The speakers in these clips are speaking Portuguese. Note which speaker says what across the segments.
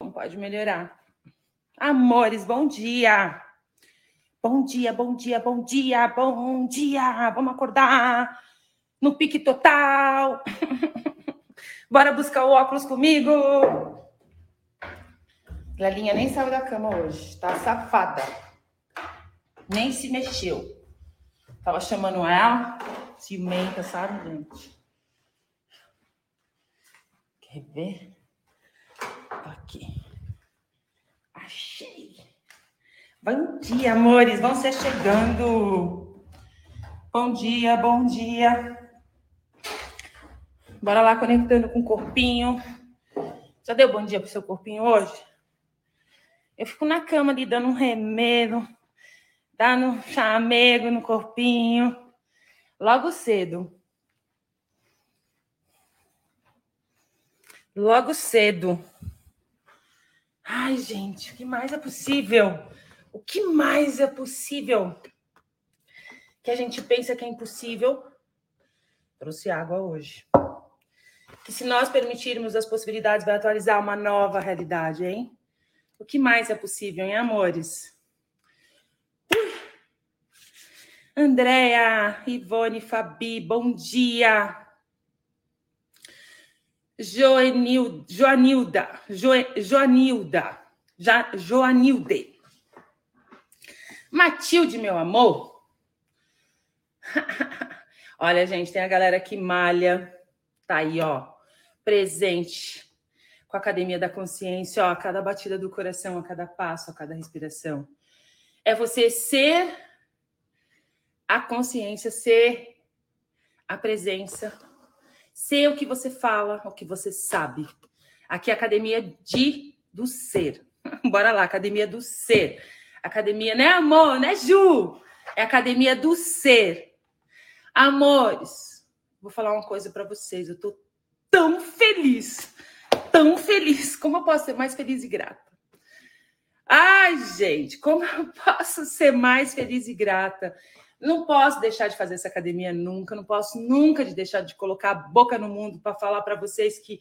Speaker 1: Como pode melhorar? Amores, bom dia! Bom dia, bom dia, bom dia, bom dia! Vamos acordar no pique total! Bora buscar o óculos comigo! Lelinha nem saiu da cama hoje, tá safada. Nem se mexeu. Tava chamando ela, ciumenta, sabe, gente? Quer ver? Tá aqui. Achei. Bom dia, amores. Vão ser chegando. Bom dia, bom dia. Bora lá conectando com o corpinho. Já deu bom dia pro seu corpinho hoje? Eu fico na cama ali dando um remedo, dando chamego no corpinho. Logo cedo. Logo cedo. Ai, gente, o que mais é possível? O que mais é possível? Que a gente pensa que é impossível. Trouxe água hoje. Que se nós permitirmos as possibilidades, vai atualizar uma nova realidade, hein? O que mais é possível, hein, amores? Andréia, Ivone, Fabi, bom dia. Joanil, Joanilda, jo, Joanilda, ja, Joanilde. Matilde, meu amor. Olha, gente, tem a galera que malha, tá aí, ó, presente com a Academia da Consciência, ó, a cada batida do coração, a cada passo, a cada respiração. É você ser a consciência, ser a presença, Ser o que você fala, o que você sabe. Aqui é a academia de do ser. Bora lá, academia do ser. Academia, né, amor? Né, Ju? É academia do ser. Amores, vou falar uma coisa para vocês. Eu tô tão feliz, tão feliz. Como eu posso ser mais feliz e grata? Ai, gente, como eu posso ser mais feliz e grata? Não posso deixar de fazer essa academia nunca, não posso nunca de deixar de colocar a boca no mundo para falar para vocês que,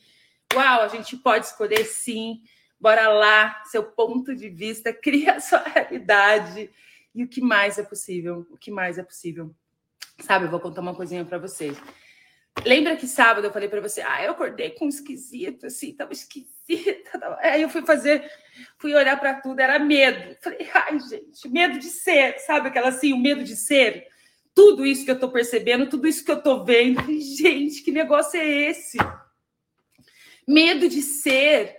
Speaker 1: uau, a gente pode escolher sim. Bora lá, seu ponto de vista, cria a sua realidade. E o que mais é possível? O que mais é possível? Sabe, eu vou contar uma coisinha para vocês. Lembra que sábado eu falei para você, ah, eu acordei com um esquisito, assim, tava esquisita. Tava... Aí eu fui fazer, fui olhar para tudo, era medo. Falei, ai, gente, medo de ser, sabe aquela assim, o medo de ser? Tudo isso que eu tô percebendo, tudo isso que eu tô vendo. Falei, gente, que negócio é esse? Medo de ser.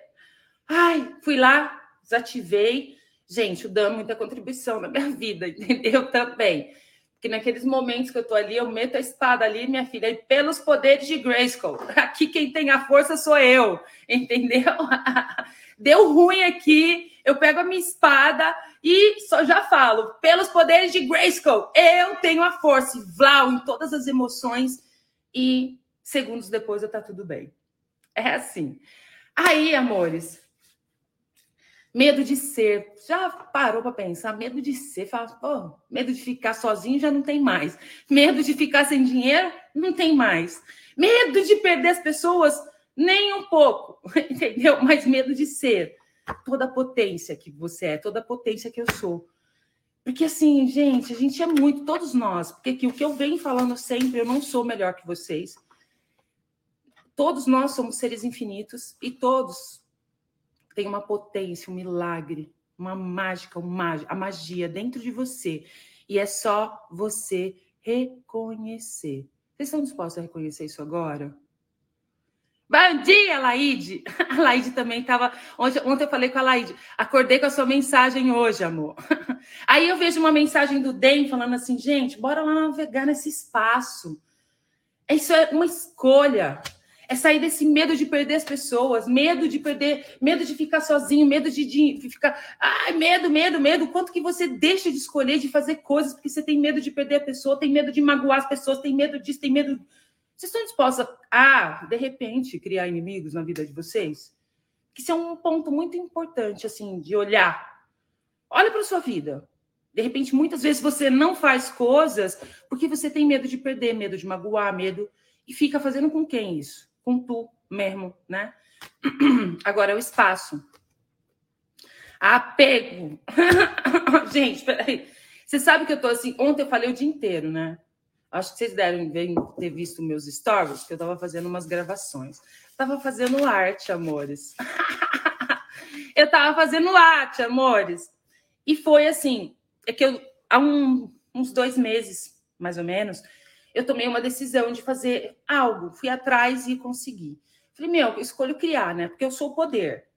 Speaker 1: Ai, fui lá, desativei. Gente, o Dan muita contribuição na minha vida, entendeu? Também. Porque naqueles momentos que eu tô ali, eu meto a espada ali, minha filha, e pelos poderes de Grayskull. Aqui quem tem a força sou eu, entendeu? Deu ruim aqui, eu pego a minha espada e só já falo, pelos poderes de Grayskull, eu tenho a força, e vlau, em todas as emoções, e segundos depois eu tá tudo bem. É assim. Aí, amores, Medo de ser. Já parou para pensar? Medo de ser. Fala, pô, medo de ficar sozinho já não tem mais. Medo de ficar sem dinheiro? Não tem mais. Medo de perder as pessoas? Nem um pouco, entendeu? Mas medo de ser. Toda a potência que você é, toda a potência que eu sou. Porque assim, gente, a gente é muito, todos nós, porque aqui, o que eu venho falando sempre, eu não sou melhor que vocês. Todos nós somos seres infinitos e todos tem uma potência, um milagre, uma mágica, a magia dentro de você. E é só você reconhecer. Vocês estão dispostos a reconhecer isso agora? Bom dia, Laide! A Laide também estava. Ontem, ontem eu falei com a Laide, acordei com a sua mensagem hoje, amor. Aí eu vejo uma mensagem do DEM falando assim, gente, bora lá navegar nesse espaço. Isso é uma escolha é sair desse medo de perder as pessoas, medo de perder, medo de ficar sozinho, medo de, de ficar, ai, medo, medo, medo. Quanto que você deixa de escolher de fazer coisas porque você tem medo de perder a pessoa, tem medo de magoar as pessoas, tem medo disso, tem medo. Vocês estão dispostos a, de repente, criar inimigos na vida de vocês? Isso é um ponto muito importante, assim, de olhar. Olha para sua vida. De repente, muitas vezes você não faz coisas porque você tem medo de perder, medo de magoar, medo. E fica fazendo com quem isso? Com tu mesmo, né? Agora, o espaço. Apego. Gente, peraí. Você sabe que eu tô assim. Ontem eu falei o dia inteiro, né? Acho que vocês devem ter visto meus stories, que eu tava fazendo umas gravações. Tava fazendo arte, amores. eu tava fazendo arte, amores. E foi assim, é que eu, há um, uns dois meses, mais ou menos, eu tomei uma decisão de fazer algo. Fui atrás e consegui. Falei, meu, eu escolho criar, né? Porque eu sou o poder.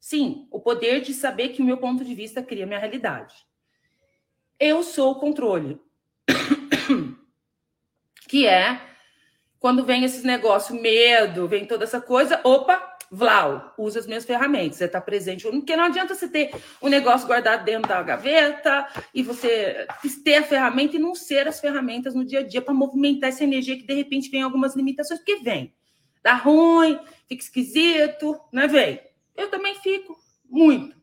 Speaker 1: Sim, o poder de saber que o meu ponto de vista cria minha realidade. Eu sou o controle. que é quando vem esses negócios, medo, vem toda essa coisa, opa, Vlau, usa as minhas ferramentas, você está presente. Porque não adianta você ter o um negócio guardado dentro da gaveta e você ter a ferramenta e não ser as ferramentas no dia a dia para movimentar essa energia que de repente vem algumas limitações, porque vem. Dá ruim, fica esquisito, né? Vem. Eu também fico muito.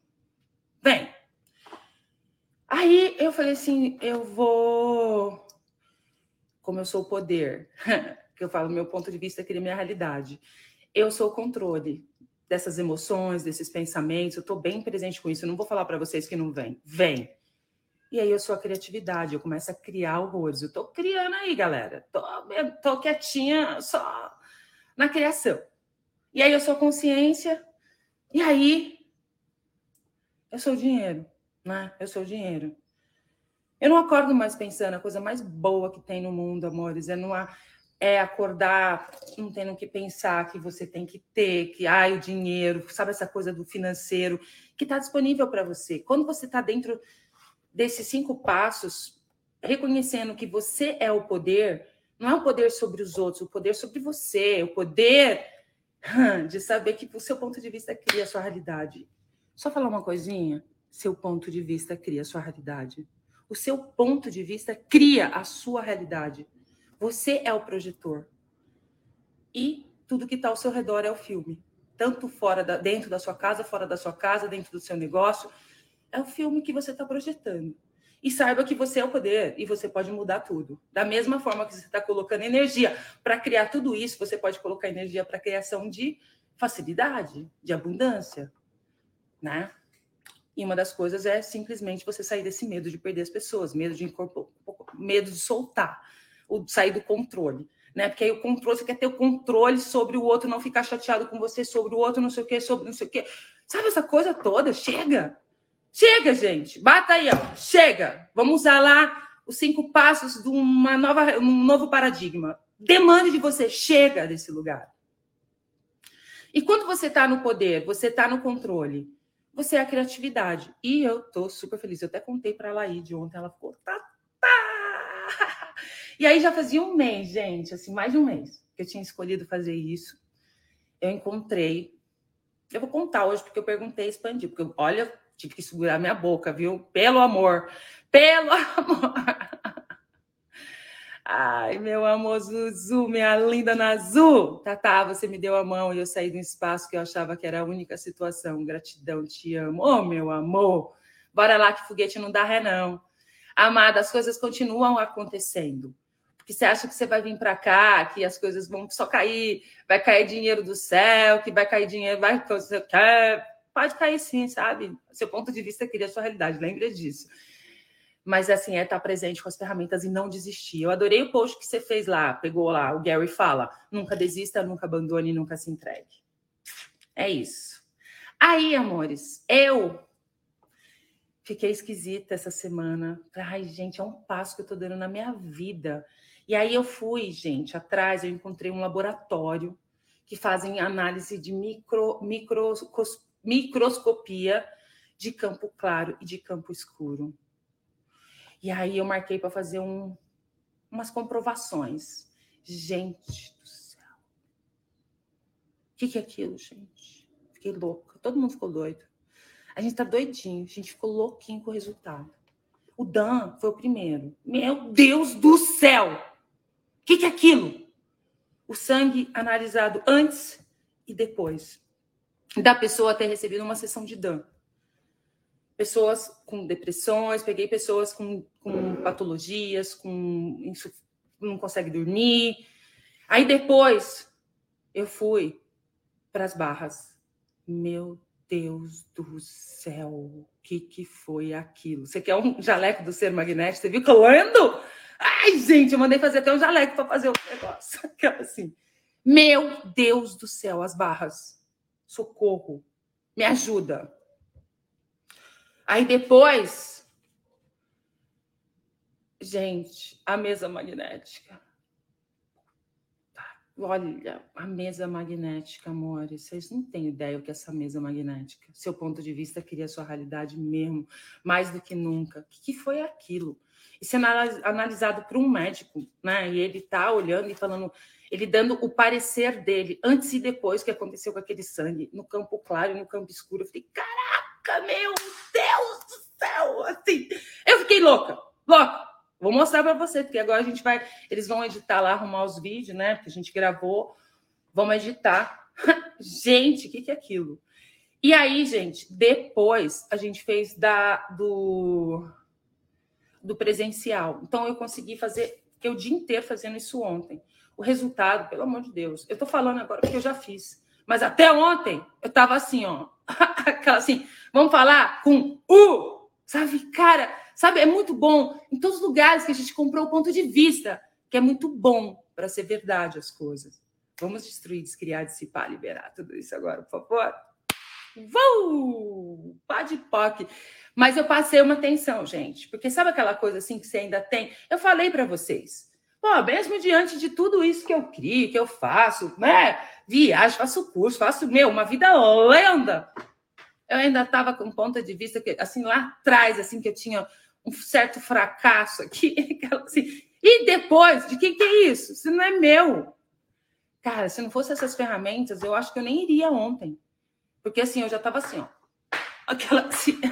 Speaker 1: Vem. Aí eu falei assim: eu vou. Como eu sou o poder, que eu falo, meu ponto de vista cria minha realidade. Eu sou o controle dessas emoções, desses pensamentos. Eu estou bem presente com isso. Eu não vou falar para vocês que não vem. Vem. E aí eu sou a criatividade, eu começo a criar horrores. Eu estou criando aí, galera. Tô, quietinha só na criação. E aí eu sou consciência, e aí, eu sou o dinheiro, né? Eu sou o dinheiro. Eu não acordo mais pensando a coisa mais boa que tem no mundo, amores, é não é acordar não tendo que pensar que você tem que ter, que ai, o dinheiro, sabe essa coisa do financeiro que está disponível para você. Quando você está dentro desses cinco passos, reconhecendo que você é o poder, não é o poder sobre os outros, o poder sobre você, o poder de saber que o seu ponto de vista cria a sua realidade. Só falar uma coisinha, seu ponto de vista cria a sua realidade. O seu ponto de vista cria a sua realidade. Você é o projetor. E tudo que está ao seu redor é o filme. Tanto fora da, dentro da sua casa, fora da sua casa, dentro do seu negócio. É o filme que você está projetando. E saiba que você é o poder e você pode mudar tudo. Da mesma forma que você está colocando energia para criar tudo isso, você pode colocar energia para criação de facilidade, de abundância, né? E uma das coisas é simplesmente você sair desse medo de perder as pessoas, medo de medo de soltar, o sair do controle, né? Porque aí o controle você quer ter o controle sobre o outro, não ficar chateado com você, sobre o outro, não sei o quê, sobre não sei o quê. Sabe essa coisa toda? Chega. Chega, gente. Bata aí, ó. Chega. Vamos usar lá os cinco passos de uma nova, um novo paradigma. Demande de você. Chega desse lugar. E quando você está no poder, você está no controle, você é a criatividade. E eu tô super feliz. Eu até contei para a Laide ontem, ela ficou. Tá, tá. E aí já fazia um mês, gente, assim, mais de um mês que eu tinha escolhido fazer isso. Eu encontrei. Eu vou contar hoje, porque eu perguntei expandir, porque olha, Tive que segurar minha boca, viu? Pelo amor. Pelo amor. Ai, meu amor Zuzu, minha linda Nazu. Tatá, você me deu a mão e eu saí de um espaço que eu achava que era a única situação. Gratidão, te amo. Oh, meu amor. Bora lá que foguete não dá ré, não. Amada, as coisas continuam acontecendo. Porque você acha que você vai vir para cá, que as coisas vão só cair, vai cair dinheiro do céu, que vai cair dinheiro, vai quer Pode cair sim, sabe? Seu ponto de vista cria a sua realidade, lembre disso. Mas assim, é estar presente com as ferramentas e não desistir. Eu adorei o post que você fez lá, pegou lá, o Gary fala: nunca desista, nunca abandone, nunca se entregue. É isso. Aí, amores, eu fiquei esquisita essa semana. Ai, gente, é um passo que eu tô dando na minha vida. E aí eu fui, gente, atrás, eu encontrei um laboratório que fazem análise de micro, microscopia microscopia de campo claro e de campo escuro. E aí eu marquei para fazer um, umas comprovações. Gente do céu. O que, que é aquilo, gente? Fiquei louca. Todo mundo ficou doido. A gente tá doidinho. A gente ficou louquinho com o resultado. O Dan foi o primeiro. Meu Deus do céu! O que, que é aquilo? O sangue analisado antes e depois da pessoa ter recebido uma sessão de DAN. Pessoas com depressões, peguei pessoas com, com patologias, com não consegue dormir. Aí depois eu fui para as barras. Meu Deus do céu, o que, que foi aquilo? Você quer um jaleco do ser magnético? Você viu que eu ando? Ai, gente, eu mandei fazer até um jaleco para fazer o negócio. Aquela assim. Meu Deus do céu, as barras. Socorro. Me ajuda. Aí depois, gente, a mesa magnética. Olha, a mesa magnética, amores, vocês não têm ideia o que é essa mesa magnética. Seu ponto de vista cria sua realidade mesmo, mais do que nunca. O que foi aquilo? Isso é analisado por um médico, né? E ele tá olhando e falando, ele dando o parecer dele, antes e depois que aconteceu com aquele sangue, no campo claro e no campo escuro. Eu fiquei, caraca, meu Deus do céu! Assim, eu fiquei louca, louca. Vou mostrar para você, porque agora a gente vai. Eles vão editar lá, arrumar os vídeos, né? Porque a gente gravou. Vamos editar. gente, o que, que é aquilo? E aí, gente, depois a gente fez da do, do presencial. Então eu consegui fazer, que o dia inteiro fazendo isso ontem. O resultado, pelo amor de Deus, eu tô falando agora porque eu já fiz. Mas até ontem eu tava assim, ó. Aquela assim, vamos falar com o, sabe, cara, Sabe, é muito bom em todos os lugares que a gente comprou o ponto de vista, que é muito bom para ser verdade as coisas. Vamos destruir, descriar, dissipar, liberar tudo isso agora, por favor? Vou! Pá de poc. Mas eu passei uma atenção, gente, porque sabe aquela coisa assim que você ainda tem? Eu falei para vocês. Pô, mesmo diante de tudo isso que eu crio, que eu faço, né? Viajo, faço curso, faço, meu, uma vida lenda. Eu ainda estava com ponto de vista que, assim, lá atrás, assim, que eu tinha um certo fracasso aqui. Assim, e depois, de que, que é isso? Isso não é meu. Cara, se não fosse essas ferramentas, eu acho que eu nem iria ontem. Porque assim, eu já estava assim, ó. Aquela assim.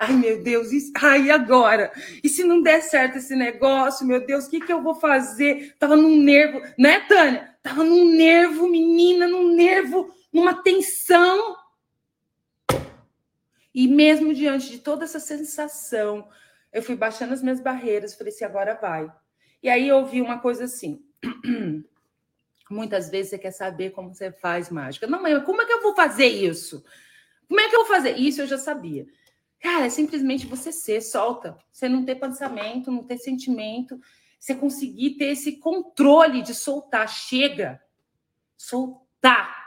Speaker 1: Ai, meu Deus, isso... ai, agora? E se não der certo esse negócio, meu Deus, o que, que eu vou fazer? Tava num nervo, né, Tânia? Tava num nervo, menina, num nervo, numa tensão. E mesmo diante de toda essa sensação, eu fui baixando as minhas barreiras, falei assim, agora vai. E aí eu ouvi uma coisa assim. Muitas vezes você quer saber como você faz mágica. Não, mãe, como é que eu vou fazer isso? Como é que eu vou fazer? Isso eu já sabia. Cara, é simplesmente você ser, solta. Você não ter pensamento, não ter sentimento. Você conseguir ter esse controle de soltar. Chega. Soltar.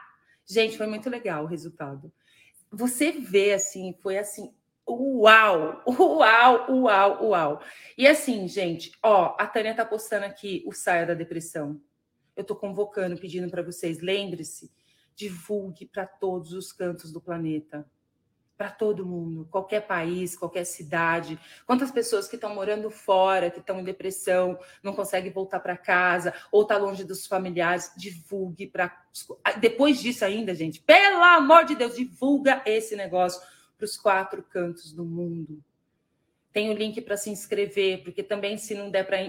Speaker 1: Gente, foi muito legal o resultado você vê assim, foi assim, uau, uau, uau, uau. E assim, gente, ó, a Tânia tá postando aqui o Saia da Depressão. Eu tô convocando, pedindo para vocês, lembre-se, divulgue para todos os cantos do planeta para todo mundo, qualquer país, qualquer cidade. Quantas pessoas que estão morando fora, que estão em depressão, não conseguem voltar para casa, ou tá longe dos familiares, divulgue para. Depois disso ainda, gente, pelo amor de Deus, divulga esse negócio para os quatro cantos do mundo. Tem o link para se inscrever, porque também, se não der para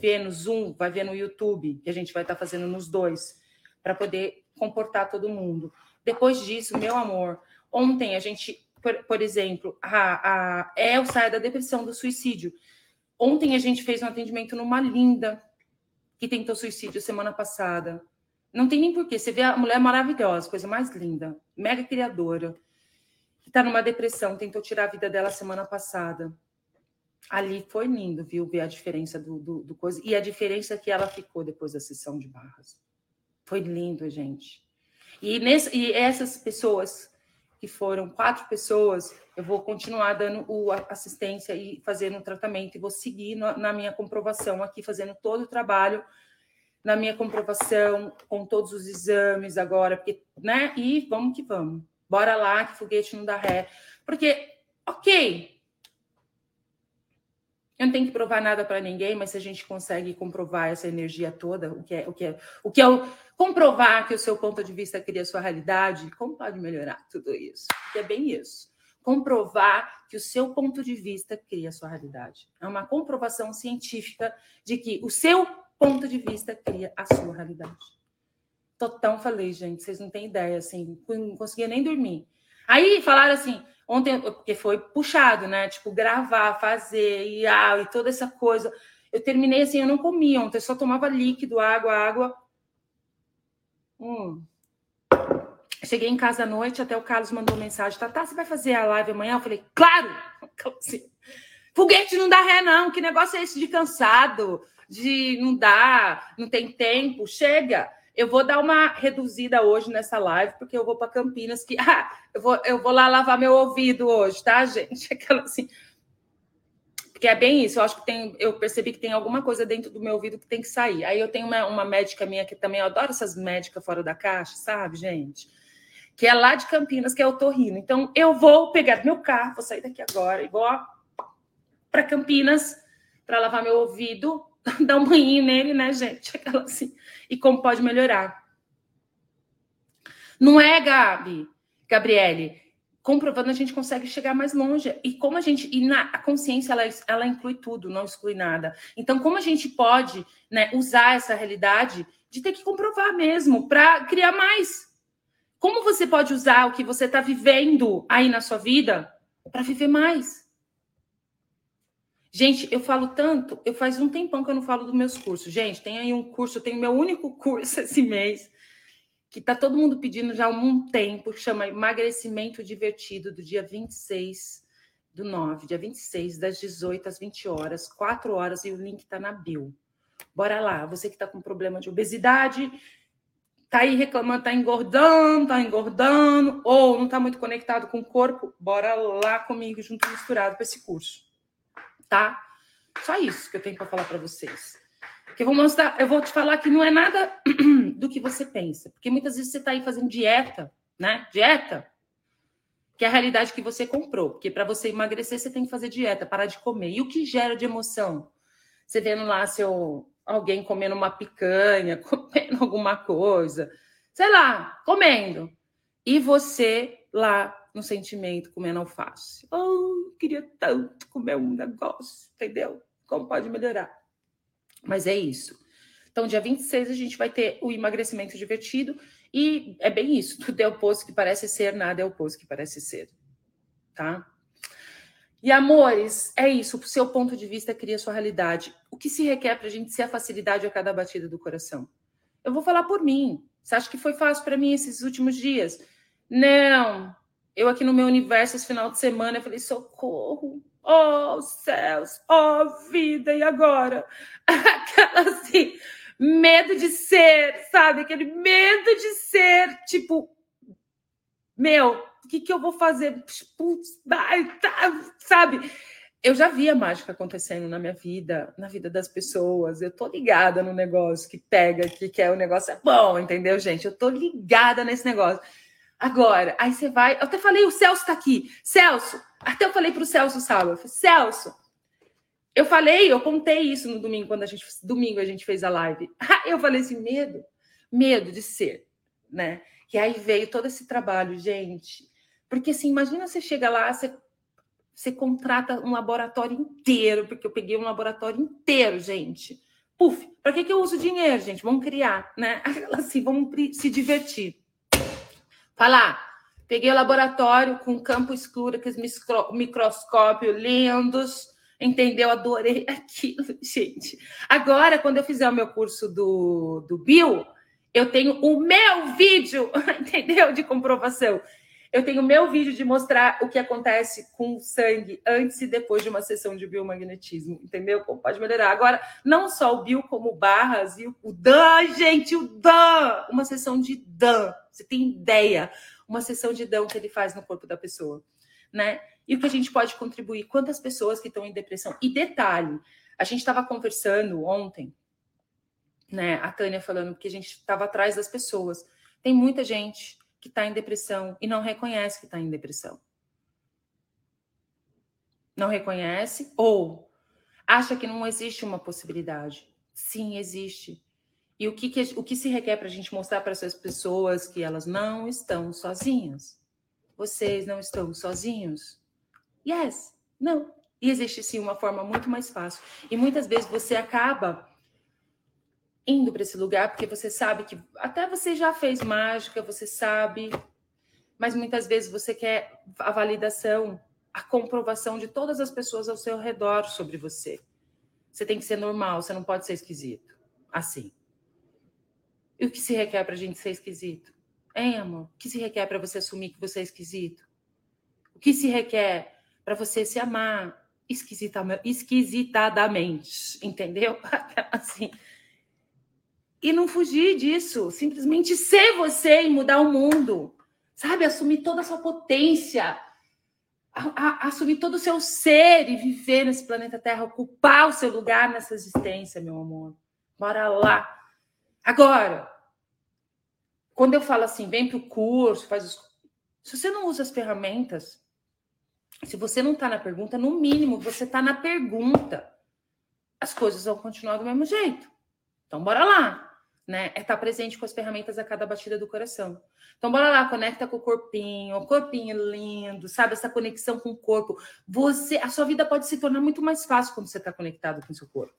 Speaker 1: ver no Zoom, vai ver no YouTube, que a gente vai estar tá fazendo nos dois, para poder comportar todo mundo. Depois disso, meu amor, ontem a gente por, por exemplo, a, a, é o saia da depressão, do suicídio. Ontem a gente fez um atendimento numa linda que tentou suicídio semana passada. Não tem nem porquê. Você vê a mulher maravilhosa, coisa mais linda, mega criadora, que está numa depressão, tentou tirar a vida dela semana passada. Ali foi lindo, viu? Ver a diferença do, do, do coisa. E a diferença que ela ficou depois da sessão de barras. Foi lindo, gente. E, nesse, e essas pessoas que foram quatro pessoas, eu vou continuar dando o assistência e fazendo o tratamento, e vou seguir na, na minha comprovação aqui, fazendo todo o trabalho na minha comprovação, com todos os exames agora, porque, né? E vamos que vamos. Bora lá, que foguete não dá ré. Porque, ok, eu não tenho que provar nada para ninguém, mas se a gente consegue comprovar essa energia toda, o que é o que é o que é o, comprovar que o seu ponto de vista cria a sua realidade, como pode melhorar tudo isso? Porque é bem isso. Comprovar que o seu ponto de vista cria a sua realidade. É uma comprovação científica de que o seu ponto de vista cria a sua realidade. Tão falei, gente, vocês não têm ideia, assim, não conseguia nem dormir. Aí falaram assim, ontem, porque foi puxado, né? Tipo, gravar, fazer, e, ah, e toda essa coisa. Eu terminei assim, eu não comia ontem, eu só tomava líquido, água, água. Hum. Cheguei em casa à noite, até o Carlos mandou mensagem: Tá, tá, você vai fazer a live amanhã? Eu falei: Claro! Assim, Foguete não dá ré, não. Que negócio é esse de cansado? De não dá, não tem tempo? Chega! Eu vou dar uma reduzida hoje nessa live, porque eu vou para Campinas, que ah, eu, vou, eu vou lá lavar meu ouvido hoje, tá, gente? Aquela assim. Porque é bem isso, eu acho que tem, eu percebi que tem alguma coisa dentro do meu ouvido que tem que sair. Aí eu tenho uma, uma médica minha que também eu adoro essas médicas fora da caixa, sabe, gente? Que é lá de Campinas, que é o Torrino. Então eu vou pegar meu carro, vou sair daqui agora e vou para Campinas para lavar meu ouvido, dar um banho nele, né, gente? Aquela assim. E como pode melhorar. Não é, Gabi, Gabriele? Comprovando, a gente consegue chegar mais longe. E como a gente. E na, a consciência, ela, ela inclui tudo, não exclui nada. Então, como a gente pode né, usar essa realidade de ter que comprovar mesmo para criar mais? Como você pode usar o que você está vivendo aí na sua vida para viver mais? Gente, eu falo tanto, eu faz um tempão que eu não falo dos meus cursos. Gente, tem aí um curso, eu tenho meu único curso esse mês, que tá todo mundo pedindo já há um tempo, que chama Emagrecimento Divertido, do dia 26 do 9, dia 26, das 18 às 20 horas, 4 horas, e o link tá na bio. Bora lá, você que tá com problema de obesidade, tá aí reclamando, tá engordando, tá engordando, ou não tá muito conectado com o corpo, bora lá comigo, junto misturado para esse curso tá? Só isso que eu tenho para falar para vocês. Que eu vou mostrar, eu vou te falar que não é nada do que você pensa, porque muitas vezes você está aí fazendo dieta, né? Dieta, que é a realidade que você comprou, porque para você emagrecer você tem que fazer dieta, parar de comer. E o que gera de emoção? Você vendo lá seu alguém comendo uma picanha, comendo alguma coisa, sei lá, comendo. E você lá no sentimento comendo alface. Oh, queria tanto comer um negócio, entendeu? Como pode melhorar? Mas é isso. Então, dia 26 a gente vai ter o emagrecimento divertido e é bem isso. Tudo é oposto que parece ser, nada é oposto que parece ser. Tá? E amores, é isso. O seu ponto de vista cria sua realidade. O que se requer para a gente ser a facilidade a cada batida do coração? Eu vou falar por mim. Você acha que foi fácil para mim esses últimos dias? Não, eu aqui no meu universo esse final de semana, eu falei, socorro, oh céus, oh vida, e agora? Aquela assim, medo de ser, sabe? Aquele medo de ser, tipo, meu, o que, que eu vou fazer? Putz, tá, sabe? Eu já vi a mágica acontecendo na minha vida, na vida das pessoas. Eu tô ligada no negócio que pega, que quer o negócio é bom, entendeu, gente? Eu tô ligada nesse negócio. Agora, aí você vai. Eu até falei, o Celso está aqui. Celso, até eu falei para o Celso sábado. Falei, Celso, eu falei, eu contei isso no domingo, quando a gente. Domingo a gente fez a live. Eu falei assim, medo, medo de ser, né? E aí veio todo esse trabalho, gente. Porque assim, imagina você chega lá, você, você contrata um laboratório inteiro, porque eu peguei um laboratório inteiro, gente. Puf, para que, que eu uso dinheiro, gente? Vamos criar, né? Assim, vamos se divertir. Falar, peguei o laboratório com campo escuro, aqueles microscópios lindos, entendeu? Adorei aquilo, gente. Agora, quando eu fizer o meu curso do, do Bio, eu tenho o meu vídeo, entendeu? De comprovação. Eu tenho o meu vídeo de mostrar o que acontece com o sangue antes e depois de uma sessão de biomagnetismo, entendeu? Como pode melhorar. Agora, não só o bio, como barras e o Dan, gente, o Dan! Uma sessão de Dan. Você tem ideia? Uma sessão de dão que ele faz no corpo da pessoa, né? E o que a gente pode contribuir? Quantas pessoas que estão em depressão? E detalhe, a gente estava conversando ontem, né? A Tânia falando que a gente estava atrás das pessoas. Tem muita gente que está em depressão e não reconhece que está em depressão. Não reconhece ou acha que não existe uma possibilidade. Sim, existe. E o que, que o que se requer para a gente mostrar para essas pessoas que elas não estão sozinhas? Vocês não estão sozinhos? Yes, não. E existe sim uma forma muito mais fácil. E muitas vezes você acaba indo para esse lugar porque você sabe que até você já fez mágica, você sabe, mas muitas vezes você quer a validação, a comprovação de todas as pessoas ao seu redor sobre você. Você tem que ser normal, você não pode ser esquisito. Assim. E o que se requer para a gente ser esquisito? Hein, amor? O que se requer para você assumir que você é esquisito? O que se requer para você se amar esquisitadamente, entendeu? assim. E não fugir disso, simplesmente ser você e mudar o mundo, sabe? Assumir toda a sua potência, a, a, assumir todo o seu ser e viver nesse planeta Terra, ocupar o seu lugar nessa existência, meu amor. Bora lá. Agora, quando eu falo assim, vem para o curso, faz os... Se você não usa as ferramentas, se você não está na pergunta, no mínimo você está na pergunta. As coisas vão continuar do mesmo jeito. Então, bora lá. Né? É estar tá presente com as ferramentas a cada batida do coração. Então, bora lá, conecta com o corpinho, o corpinho lindo, sabe? Essa conexão com o corpo. Você, a sua vida pode se tornar muito mais fácil quando você está conectado com o seu corpo.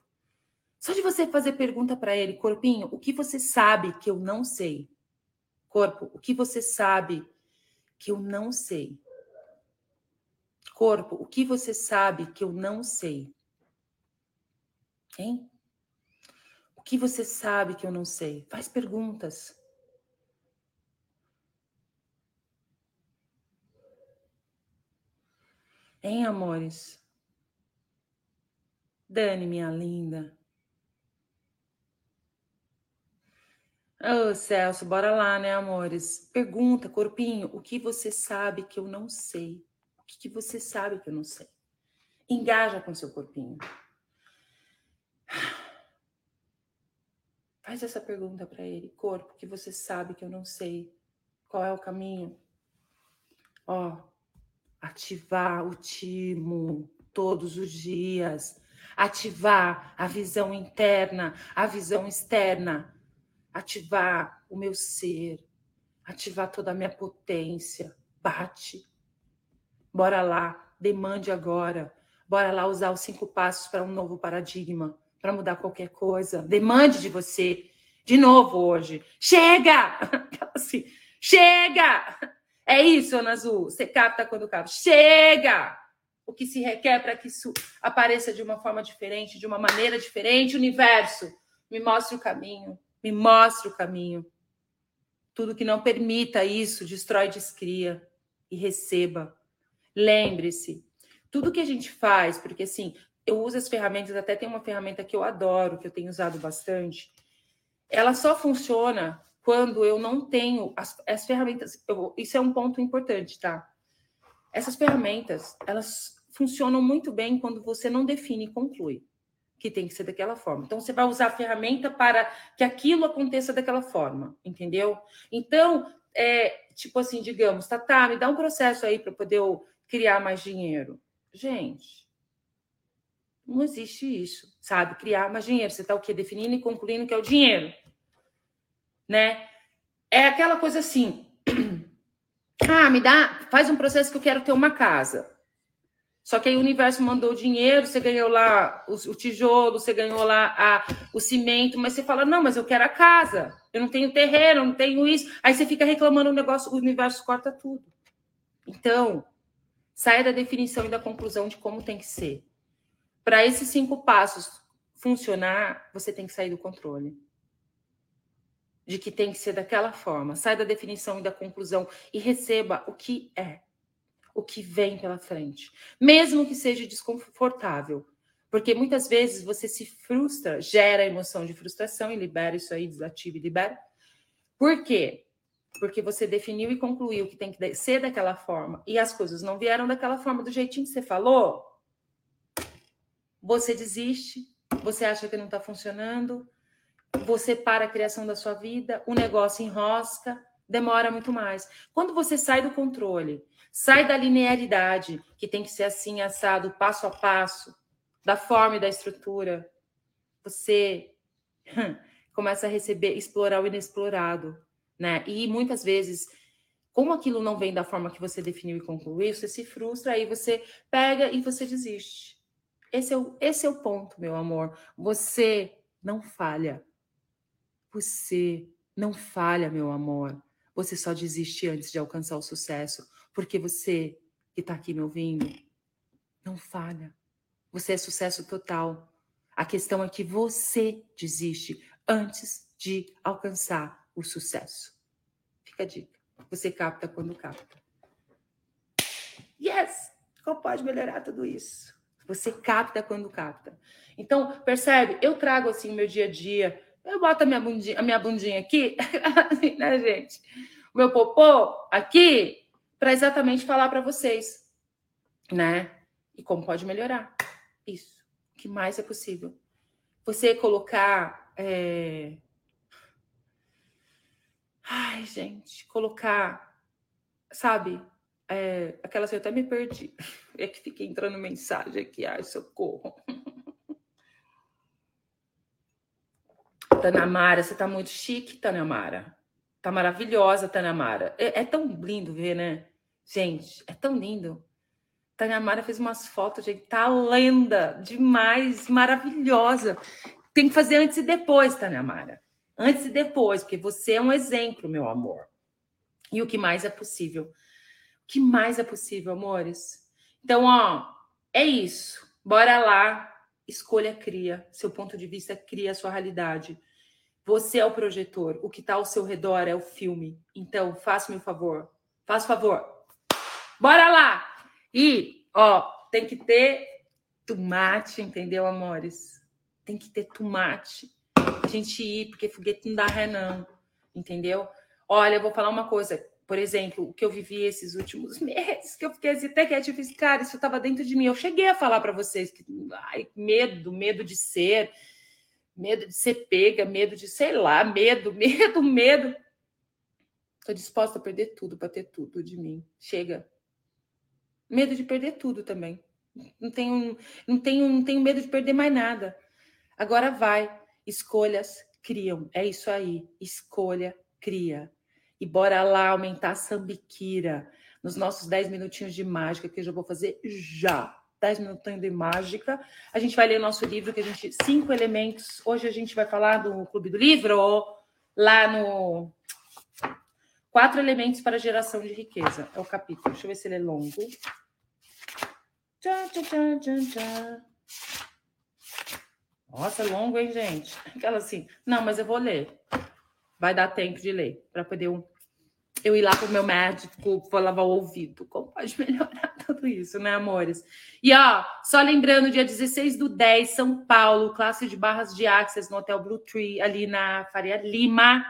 Speaker 1: Só de você fazer pergunta para ele, corpinho, o que você sabe que eu não sei? Corpo, o que você sabe que eu não sei? Corpo, o que você sabe que eu não sei? Hein? O que você sabe que eu não sei? Faz perguntas. Hein, amores? Dani, minha linda. Ô, Celso, bora lá, né, amores? Pergunta, corpinho, o que você sabe que eu não sei? O que, que você sabe que eu não sei? Engaja com seu corpinho. Faz essa pergunta para ele, corpo, que você sabe que eu não sei. Qual é o caminho? Ó, ativar o timo todos os dias. Ativar a visão interna, a visão externa. Ativar o meu ser. Ativar toda a minha potência. Bate. Bora lá, demande agora. Bora lá usar os cinco passos para um novo paradigma para mudar qualquer coisa. Demande de você. De novo hoje. Chega! Assim, chega! É isso, Ana Azul. Você capta quando capta. Chega! O que se requer para que isso apareça de uma forma diferente, de uma maneira diferente, universo. Me mostre o caminho. Me mostre o caminho. Tudo que não permita isso, destrói, descria e receba. Lembre-se, tudo que a gente faz, porque assim, eu uso as ferramentas, até tem uma ferramenta que eu adoro, que eu tenho usado bastante. Ela só funciona quando eu não tenho as, as ferramentas. Eu, isso é um ponto importante, tá? Essas ferramentas, elas funcionam muito bem quando você não define e conclui que tem que ser daquela forma. Então, você vai usar a ferramenta para que aquilo aconteça daquela forma, entendeu? Então, é, tipo assim, digamos, tá, tá, me dá um processo aí para poder eu criar mais dinheiro. Gente, não existe isso, sabe? Criar mais dinheiro. Você está o quê? Definindo e concluindo que é o dinheiro. Né? É aquela coisa assim. Ah, me dá, faz um processo que eu quero ter uma casa. Só que aí o universo mandou o dinheiro, você ganhou lá o, o tijolo, você ganhou lá a, o cimento, mas você fala: não, mas eu quero a casa, eu não tenho terreno, eu não tenho isso. Aí você fica reclamando o negócio, o universo corta tudo. Então, saia da definição e da conclusão de como tem que ser. Para esses cinco passos funcionar, você tem que sair do controle. De que tem que ser daquela forma. Sai da definição e da conclusão e receba o que é, o que vem pela frente. Mesmo que seja desconfortável. Porque muitas vezes você se frustra, gera emoção de frustração e libera isso aí, desativa e libera. Por quê? Porque você definiu e concluiu que tem que ser daquela forma e as coisas não vieram daquela forma, do jeitinho que você falou você desiste, você acha que não está funcionando, você para a criação da sua vida, o negócio enrosca, demora muito mais. Quando você sai do controle, sai da linearidade, que tem que ser assim, assado, passo a passo, da forma e da estrutura, você começa a receber, explorar o inexplorado, né? E muitas vezes, como aquilo não vem da forma que você definiu e concluiu, você se frustra, aí você pega e você desiste. Esse é o, esse é o ponto, meu amor. Você não falha. Você não falha, meu amor. Você só desiste antes de alcançar o sucesso. Porque você que está aqui me ouvindo, não falha. Você é sucesso total. A questão é que você desiste antes de alcançar o sucesso. Fica a dica. Você capta quando capta. Yes! Como pode melhorar tudo isso? Você capta quando capta. Então, percebe? Eu trago assim meu dia a dia. Eu boto a minha bundinha, a minha bundinha aqui, assim, né, gente? O meu popô aqui, para exatamente falar para vocês, né? E como pode melhorar. Isso. O que mais é possível? Você colocar. É... Ai, gente, colocar, sabe? É, aquela assim, eu até me perdi. É que fiquei entrando mensagem aqui, ai, socorro. Tanamara, você tá muito chique, Tanamara. Tá maravilhosa, Tanamara. É, é tão lindo ver, né? Gente, é tão lindo. Tanamara fez umas fotos, gente, tá lenda demais, maravilhosa. Tem que fazer antes e depois, Tanamara. Antes e depois, porque você é um exemplo, meu amor. E o que mais é possível? O que mais é possível, amores? Então, ó, é isso. Bora lá. Escolha cria. Seu ponto de vista cria a sua realidade. Você é o projetor. O que está ao seu redor é o filme. Então, faça-me o favor. Faça o favor. Bora lá! E, ó, tem que ter tomate, entendeu, amores? Tem que ter tomate. A gente ir, porque foguete não dá ré, não. Entendeu? Olha, eu vou falar uma coisa. Por exemplo, o que eu vivi esses últimos meses, que eu fiquei assim, até quieto, eu fiz, cara, isso estava dentro de mim. Eu cheguei a falar para vocês que, ai, medo, medo de ser, medo de ser pega, medo de, sei lá, medo, medo, medo. Estou disposta a perder tudo para ter tudo de mim. Chega. Medo de perder tudo também. Não tenho, não tenho, não tenho medo de perder mais nada. Agora vai. Escolhas criam. É isso aí. Escolha, cria. E bora lá aumentar a sambiquira nos nossos 10 minutinhos de mágica, que eu já vou fazer já. 10 minutinhos de mágica. A gente vai ler o nosso livro, que a gente. Cinco elementos. Hoje a gente vai falar do Clube do Livro, lá no. Quatro elementos para geração de riqueza. É o capítulo. Deixa eu ver se ele é longo. Tchá, tchá, tchá, tchá. Nossa, longo, hein, gente? Aquela assim, não, mas eu vou ler. Vai dar tempo de ler, para poder eu, ir lá para o meu médico, vou lavar o ouvido. Como pode melhorar tudo isso, né, amores? E ó, só lembrando, dia 16 do 10, São Paulo, classe de barras de Access no Hotel Blue Tree, ali na Faria Lima.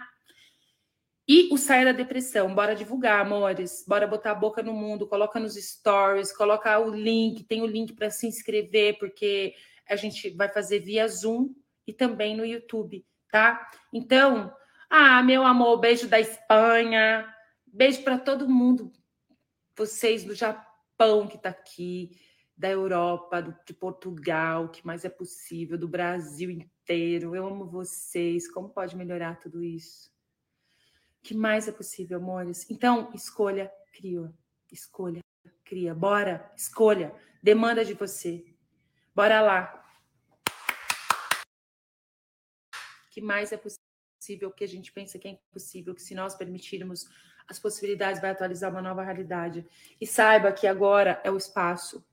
Speaker 1: E o Saia da Depressão, bora divulgar, amores. Bora botar a boca no mundo, coloca nos stories, coloca o link, tem o link para se inscrever, porque a gente vai fazer via Zoom e também no YouTube, tá? Então, ah, meu amor, beijo da Espanha, beijo para todo mundo, vocês do Japão que tá aqui, da Europa, do, de Portugal, que mais é possível, do Brasil inteiro. Eu amo vocês. Como pode melhorar tudo isso? que mais é possível, amores? Então, escolha, cria. Escolha, cria. Bora, escolha. Demanda de você. Bora lá. que mais é possível, que a gente pensa que é impossível, que se nós permitirmos as possibilidades, vai atualizar uma nova realidade. E saiba que agora é o espaço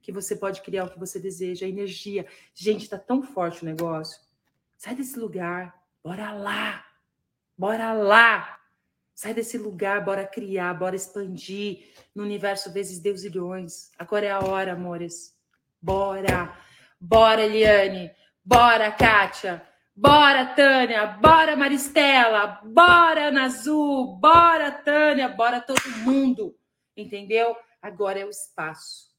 Speaker 1: que você pode criar o que você deseja, a energia. Gente, está tão forte o negócio. Sai desse lugar, bora lá. Bora lá! Sai desse lugar, bora criar, bora expandir no universo vezes deusilhões. Agora é a hora, amores. Bora! Bora, Eliane! Bora, Kátia! Bora, Tânia! Bora, Maristela! Bora, Ana Azul! Bora, Tânia! Bora todo mundo! Entendeu? Agora é o espaço.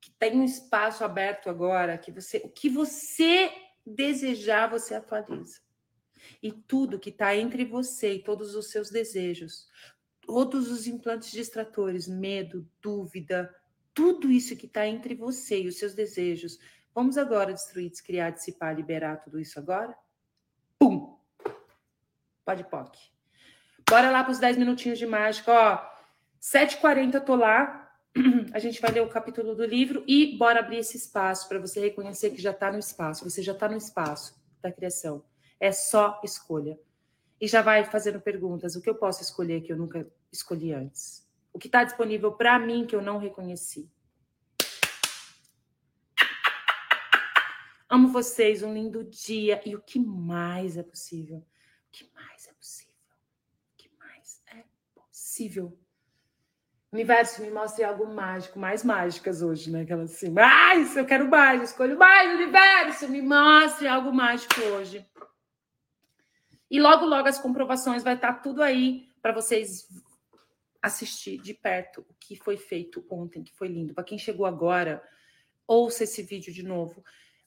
Speaker 1: Que tem um espaço aberto agora que você, o que você desejar, você atualiza e tudo que está entre você e todos os seus desejos, todos os implantes distratores, medo, dúvida, tudo isso que está entre você e os seus desejos. Vamos agora destruir, descriar, dissipar, liberar tudo isso agora? Pum! Pode POC. Bora lá para os 10 minutinhos de mágica. Ó, 7h40 eu tô lá. A gente vai ler o capítulo do livro e bora abrir esse espaço para você reconhecer que já está no espaço. Você já está no espaço da criação. É só escolha. E já vai fazendo perguntas: o que eu posso escolher que eu nunca escolhi antes? O que está disponível para mim que eu não reconheci? Amo vocês, um lindo dia. E o que mais é possível? O que mais é possível? O que mais é possível. Universo, me mostre algo mágico, mais mágicas hoje, né? Aquelas assim, mais, eu quero mais, escolho mais, universo, me mostre algo mágico hoje. E logo, logo as comprovações vai estar tudo aí para vocês assistir de perto o que foi feito ontem, que foi lindo. Para quem chegou agora, ouça esse vídeo de novo.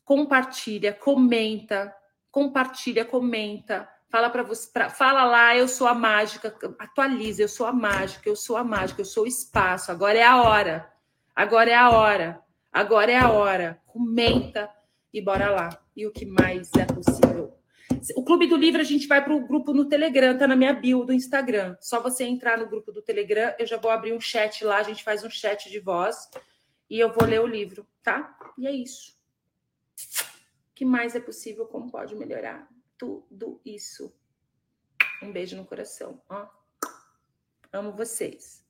Speaker 1: Compartilha, comenta, compartilha, comenta Fala para você, pra, fala lá, eu sou a mágica, atualiza, eu sou a mágica, eu sou a mágica, eu sou o espaço. Agora é a hora. Agora é a hora. Agora é a hora. Comenta e bora lá. E o que mais é possível. O Clube do Livro, a gente vai para o grupo no Telegram, tá na minha bio do Instagram. Só você entrar no grupo do Telegram, eu já vou abrir um chat lá, a gente faz um chat de voz e eu vou ler o livro, tá? E é isso. Que mais é possível? Como pode melhorar? tudo isso. Um beijo no coração. Ó. Amo vocês.